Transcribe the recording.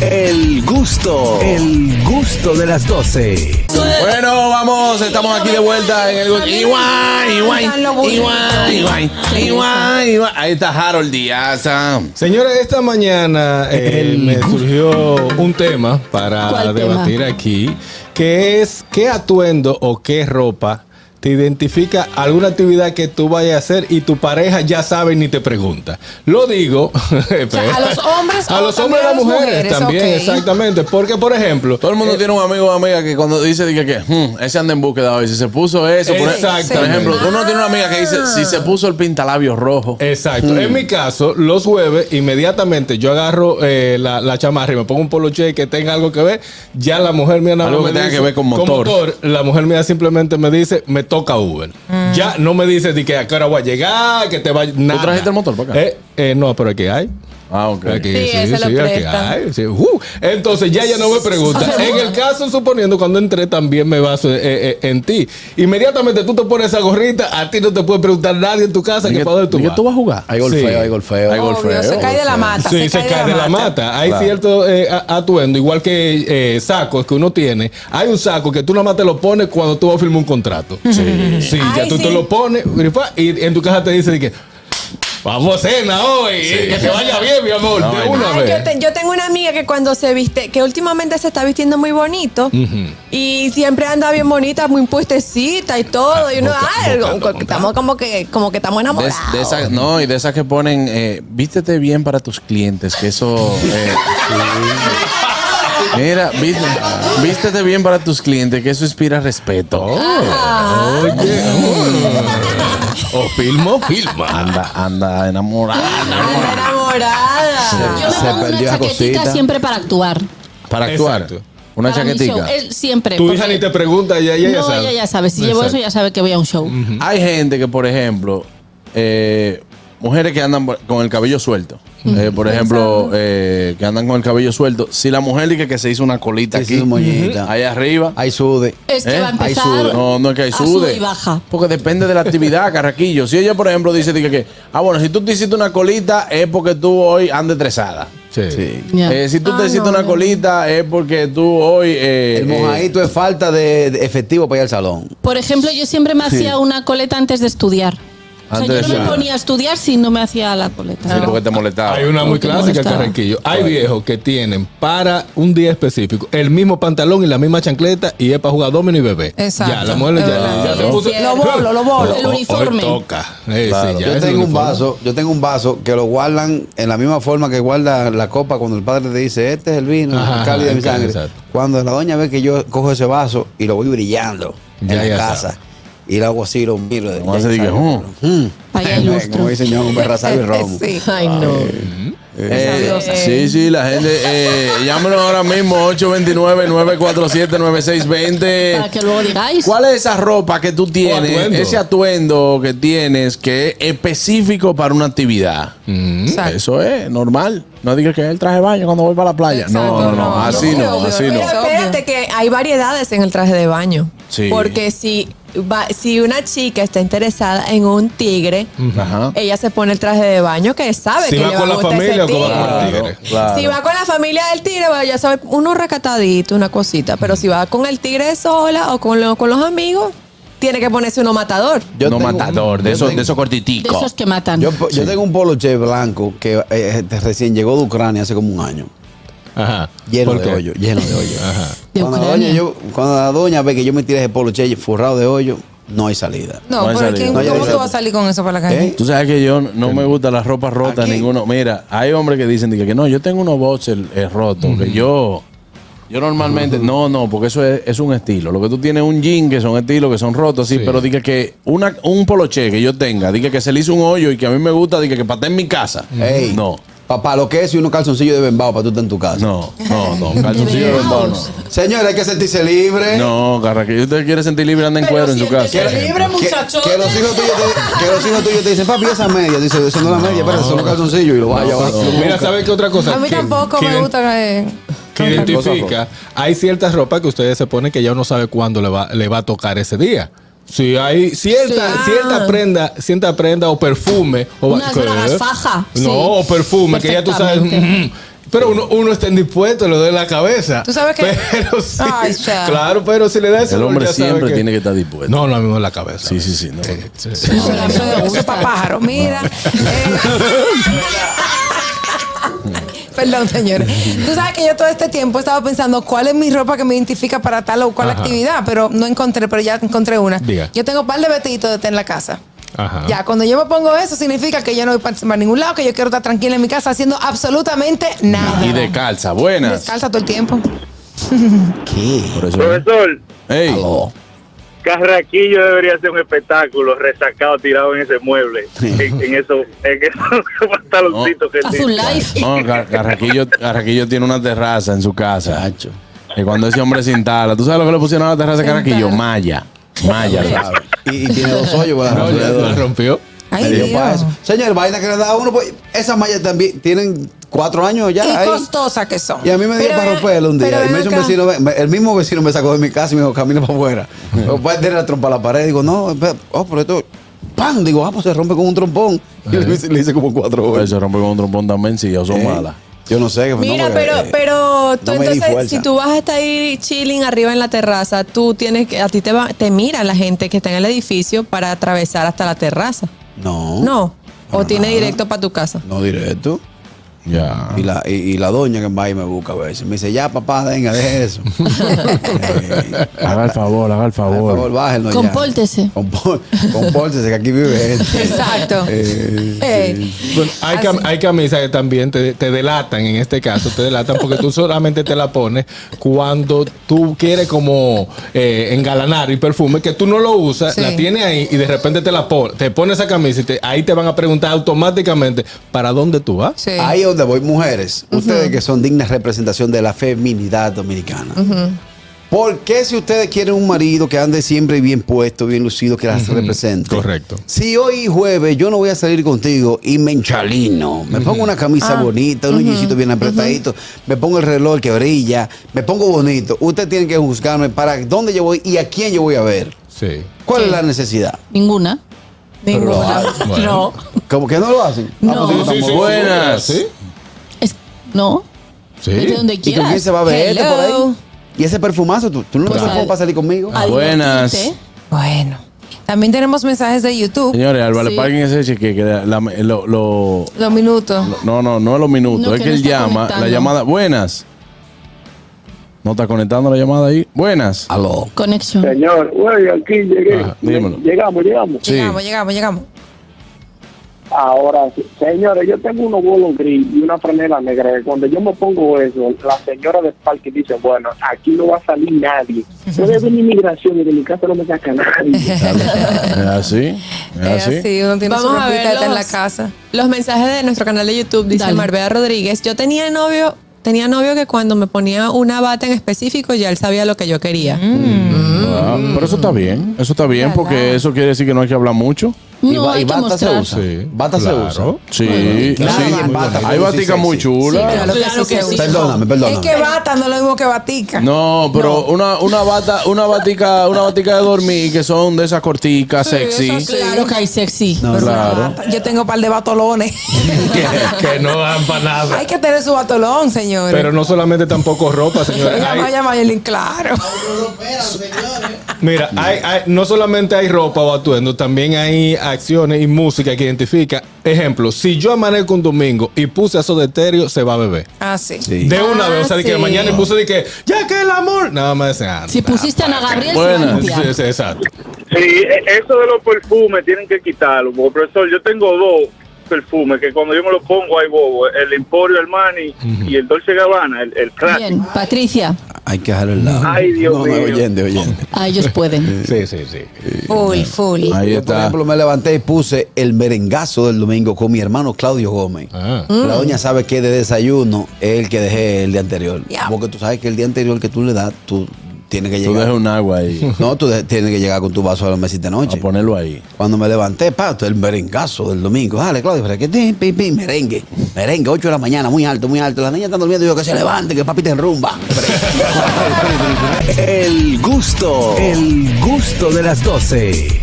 El gusto, el gusto de las 12. Bueno, vamos, estamos aquí de vuelta en el gusto. Igual, igual, igual, igual, igual, igual. Ahí está Harold Díaz. ah. Señores, esta mañana eh, me surgió un tema para ¿Cuál debatir aquí, que es qué atuendo o qué ropa te identifica alguna actividad que tú vayas a hacer y tu pareja ya sabe ni te pregunta. Lo digo. a los hombres a los hombres y a las mujeres, mujeres, también, exactamente. Porque, por ejemplo, Todo el mundo tiene un amigo o amiga que cuando dice dice que "Hmm, ese anda en búsqueda hoy, si se puso eso, por, Exactamente. por ejemplo, uno tiene una amiga que dice si se puso el pintalabio rojo. Exacto. En mi caso, los jueves, inmediatamente yo agarro eh, la, la chamarra y me pongo un poloche que tenga algo que ver. Ya la mujer mía nada Algo más que me tenga dice- que ver con motor. La mujer mía simplemente me dice, me toca Uber. Ya no me dice de que a qué hora voy a llegar, que te va nada. trajiste el motor para acá? Eh, eh, no, pero aquí hay. Ah, ok. Aquí, Sí, ese lo aquí hay, sí. Uh, entonces ya ella no me pregunta. En el caso, suponiendo cuando entré, también me baso eh, eh, en ti. Inmediatamente tú te pones esa gorrita, a ti no te puede preguntar nadie en tu casa que ¿Y para dónde tú vas. tú vas a jugar? Hay golfeo, Sí. hay golfeo. Hay Obvio, golfeo, se cae de la mata. Sí, se, cae de la mata. Hay Claro. cierto eh, atuendo, igual que eh, sacos que uno tiene. Hay un saco que tú nada más te lo pones cuando tú vas a firmar un contrato. Sí. Sí, ya Ay, tú lo pones y en tu casa te dice de que vamos a cena hoy, eh, que te vaya bien, mi amor, No, de ay, una Ay, vez. yo, te- yo tengo una amiga que cuando se viste, que últimamente se está vistiendo muy bonito y siempre anda bien bonita, muy puestecita y todo. y uno, boca- ay, boca- como que boca. estamos como que, como que estamos enamorados. de esas, no, y de esas que ponen, eh, vístete bien para tus clientes, que eso... eh, Mira, vístete, vístete bien para tus clientes, que eso inspira respeto. Oye, o filmo, filma. Anda, anda enamorada. Anda enamorada. Yo me Se pongo una chaquetita cosita. siempre para actuar. Para actuar. Exacto. Una Para mi chaquetica. siempre. Tu hija porque- ni te pregunta, ya, ella ya no, sabe. ella ya sabe. Si llevo eso, ya sabe que voy a un show. Hay gente que, por ejemplo, eh, mujeres que andan con el cabello suelto. Eh, por ejemplo, eh, que andan con el cabello suelto. Si la mujer dice que se hizo una colita aquí, ahí arriba. Hay sude. Es que ¿Eh? va a Hay empezar. sude. No, no es que hay a sude. sube y baja. Porque depende de la actividad, Carraquillo. Si ella, por ejemplo, dice que, ah, bueno, si tú te hiciste una colita es porque tú hoy andas estresada. Sí. Sí. Eh, si tú Ah, te hiciste no, una no. colita es porque tú hoy... eh, El eh, mojadito es falta de, de efectivo para ir al salón. Por ejemplo, yo siempre me hacía una coleta antes de estudiar. O sea, yo no me ponía a estudiar si no me hacía la coleta. sí, porque te molestaba. Hay una muy Porque clásica, molestaba. Carrequillo. Hay viejos que tienen para un día específico el mismo pantalón y la misma chancleta y es para jugar domino y bebé. Exacto. Ya, la mujer Es ya. Lo bolo, lo bolo. El Hoy uniforme. toca. Eh, Claro. sí, ya Yo tengo un vaso, yo tengo un vaso que lo guardan en la misma forma que guarda la copa cuando el padre te dice, este es el vino, Ajá, el cálido de mi sangre. exacto. Cuando la doña ve que yo cojo ese vaso y lo voy brillando Ya, en ya la casa y lo hago así, lo miro. de- Vamos a decir que, Mm. Vaya Como dice señor, un berrazario y romo. Sí. Ay, no. Eh, sí, sí, la gente. Eh, llámenos ahora mismo 829-947-9620. Para que luego digáis. ¿Cuál es esa ropa que tú tienes, atuendo. ese atuendo que tienes que es específico para una actividad? Exacto. Eso es normal. No digas que es el traje de baño cuando voy para la playa. No, no, no, así no, obvio, así pero no. espérate que hay variedades en el traje de baño. Sí. Porque si, va- si una chica está interesada en un tigre, Ajá. ella se pone el traje de baño que sabe Si que va le con va a la familia o tigre. con el tigre. claro. Si va con la familia del tigre, va ya sabe, uno recatadito, una cosita. Pero si va con el tigre sola o con, lo- con los amigos, tiene que ponerse uno matador. Yo no tengo- matador, de esos tengo- de esos De cortiticos. esos que matan. Yo, yo tengo un poloche blanco que eh, recién llegó de Ucrania hace como un año. Ajá. Lleno ¿Por de hoyo, lleno de hoyo. De cuando, la doña, yo- cuando la doña ve que yo me tiré ese poloche forrado de hoyo, no hay salida. No No, hay pero salida. ¿quién- No hay ¿cómo tú vas a salir con eso para la calle? ¿Eh? Tú sabes que yo no me gusta la ropa rota Aquí. ninguno. Mira, hay hombres que dicen que no, yo tengo unos boxers eh, rotos, que yo yo normalmente no, no, porque eso es, es un estilo. Lo que tú tienes es un jean que son estilos que son rotos, sí, Sí. pero diga que una, un poloche que yo tenga, diga que se le hizo un hoyo y que a mí me gusta, diga que para estar en mi casa. No. Papá, lo que es y unos calzoncillos de bembao para tú estar en tu casa. No, no, no, calzoncillo de bembao no. Señores, hay que sentirse libre. No, garra, que usted quiere sentir libre anda en cuero en su casa. Que, que- que los hijos tuyos te, que los hijos tuyos te dicen, papi, esa media. Dice, eso no es la media, pero son los calzoncillos y lo vas a llevar. Mira, ¿sabes qué otra cosa? A mí tampoco me gusta eh, Que identifica, hay ciertas ropas que ustedes se ponen que ya uno sabe cuándo le va, le va a tocar ese día. Si hay cierta, Sí. cierta prenda, cierta prenda o perfume o Unas ¿qué? bragas faja, No, sí. o perfume que ya tú sabes. Mm, Pero uno, uno está indispuesto, le doy la cabeza. ¿Tú sabes qué? Pero sí, Ay, cha. claro, pero si le da ese El hombre siempre que- tiene que estar dispuesto. No, no, me da la cabeza. Sí, sí, sí. no. Eh, sí. Eso, eso es para pájaros. Mira. eh, Perdón, señores. Tú sabes que yo todo este tiempo he estado pensando cuál es mi ropa que me identifica para tal o cual Ajá. actividad, pero no encontré, pero ya encontré una. Diga. Yo tengo un par de vestiditos de té en la casa. Ajá. Ya, cuando yo me pongo eso, significa que yo no voy para para ningún lado, que yo quiero estar tranquila en mi casa haciendo absolutamente nada. Y de calza, buenas. Descalza todo el tiempo. ¿Qué? Eso. Profesor, Ey, Aló. Carraquillo debería ser un espectáculo resacado tirado en ese mueble, en, en esos en esos pantaloncitos que un tiene. live. no, Car- Carraquillo, Carraquillo tiene una terraza en su casa. Y cuando ese hombre se instala, ¿tú sabes lo que le pusieron a la terraza de Carraquillo? Malla. Malla. ¿sabes? Y, y tiene dos hoyos para No, ya la rompió. Ay, Dios. eso. Señor, vaina que le da a uno, pues, esas mallas también tienen cuatro años ya. Y ahí. costosas que son. Y a mí me dio Pero para romperlo un día. pero Y me hizo un vecino, el mismo vecino me sacó de mi casa y me dijo, camina para afuera. Después de la trompa a la pared, digo, no, oh, pero esto, ¡pam! Digo, ah, pues se rompe con un trompón. Y le, hice- le hice como cuatro horas. se rompe con un trompón también, sí, o son Eh, malas. Yo no sé. no, Mira, porque, pero, eh, pero tú no entonces, si tú vas a estar ahí chilling arriba en la terraza, tú tienes que, a ti te, va, te mira la gente que está en el edificio para atravesar hasta la terraza. No. No. O tiene nada. directo para tu casa. No directo. Ya. Y la, y, y la doña que va y me busca a veces. Me dice, ya papá, venga, deje eso. Eh, Haga el favor, haga el por favor. favor, bájenlo ya. Compórtese. Compó- Compórtese, que aquí vive gente. Exacto. Eh. Bueno, hay, cam- hay camisas que también te, te delatan, en este caso, te delatan porque tú solamente te la pones cuando tú quieres como eh, engalanar y perfume, que tú no lo usas, Sí. la tienes ahí y de repente te la pones, te pones esa camisa y te- ahí te van a preguntar automáticamente para dónde tú vas. Sí. Ahí es donde voy, mujeres. Ustedes que son dignas representación de la feminidad dominicana. ¿Por qué si ustedes quieren un marido que ande siempre bien puesto, bien lucido, que las represente? Correcto. Si hoy jueves yo no voy a salir contigo y me enchalino, me pongo una camisa Ah. bonita, unos jeansitos bien apretaditos, me pongo el reloj que brilla, me pongo bonito, usted tiene que juzgarme para dónde yo voy y a quién yo voy a ver. Sí. ¿Cuál Sí. es la necesidad? Ninguna. Ninguna. Bueno. No. ¿Cómo que no lo hacen? No. Ah, pues, Sí, estamos- Buenas. ¿Sí? No. Sí. Vete donde ¿Y con quieras. quién se va a ver este por ahí? ¿Y ese perfumazo? ¿Tú, tú no me al- para salir conmigo? A Buenas. Bueno. También tenemos mensajes de YouTube. Señores, al vale Sí. parking ese cheque que la- lo, lo- Los minutos. no, no, no es los minutos, No, es que él llama, la llamada, buenas. No está conectando la llamada ahí. Buenas. Aló. Conexión. Señor, güey, aquí llegué. Dímelo. Llegamos, llegamos. Sí. Llegamos, llegamos, llegamos. Ahora, sí. señores, yo tengo unos bolos gris y una franela negra. Cuando yo me pongo eso, la señora del parque dice, bueno, aquí no va a salir nadie. Puede venir inmigración y de mi casa no me saca nadie. Es así. Es así. así, uno tiene Vamos su a ver ropita en la los- casa. Los mensajes de nuestro canal de YouTube dice Dale. Marbella Rodríguez. Yo tenía novio, tenía novio que cuando me ponía una bata en específico ya él sabía lo que yo quería. Ah, pero eso está bien. Eso está bien porque eso quiere decir que no hay que hablar mucho. ¿Y, No, ba- hay y bata se usa? Sí. ¿Bata Claro. se usa? Sí, Claro, sí. bata, Hay sí baticas muy sexy. chulas. Claro que Claro sí sí. Perdóname, perdóname. Es que bata no es lo mismo que batica. No, pero una, una bata, una batica, una batica de dormir que son de esas corticas, sexy. Claro que hay sexy. No, Pero claro. Yo tengo un par de batolones. que, que no dan para nada. Hay que tener su batolón, señores. Pero no solamente tampoco ropa, señores. Hay- vaya Mayelin, claro. Mira, hay, hay- no solamente hay ropa o atuendo, también hay acciones y música que identifica. Ejemplo, si yo amanezco un domingo y puse eso de estéreo, se va a beber. Ah, sí. Sí. De una Ah, vez, o sea, de que mañana y puse de que, ya que el amor, nada más ese Si pusiste a Ana Gabriel, se va a Buenas. Sí, sí, exacto. Sí, e- eso de los perfumes tienen que quitarlo. Porque, profesor, yo tengo dos perfumes que cuando yo me los pongo hay bobo. El Emporio Armani y el Dolce Gabbana, el, el clásico. Bien, Patricia, Hay que dejarlo al lado. Ay, Dios no, mío. No, oyente, oyente. a ellos pueden. Sí, sí, sí. Full, full. Ahí Yo, por está. ejemplo, me levanté y puse el merengazo del domingo con mi hermano Claudio Gómez. Ah. La doña sabe que de desayuno es el que dejé el día anterior. Porque tú sabes que el día anterior que tú le das, tú tienes que Tú llegar. dejas un agua ahí. No, tú de- tienes que llegar con tu vaso a la mesita de A noche. ponerlo ahí. Cuando me levanté, pato, el merengazo del domingo. Dale, Claudio, para que te pi, pi, merengue. Merengue, 8 de la mañana, muy alto, muy alto. La niña está durmiendo y yo que se levante, que papi te enrumba. El gusto, el gusto de las 12.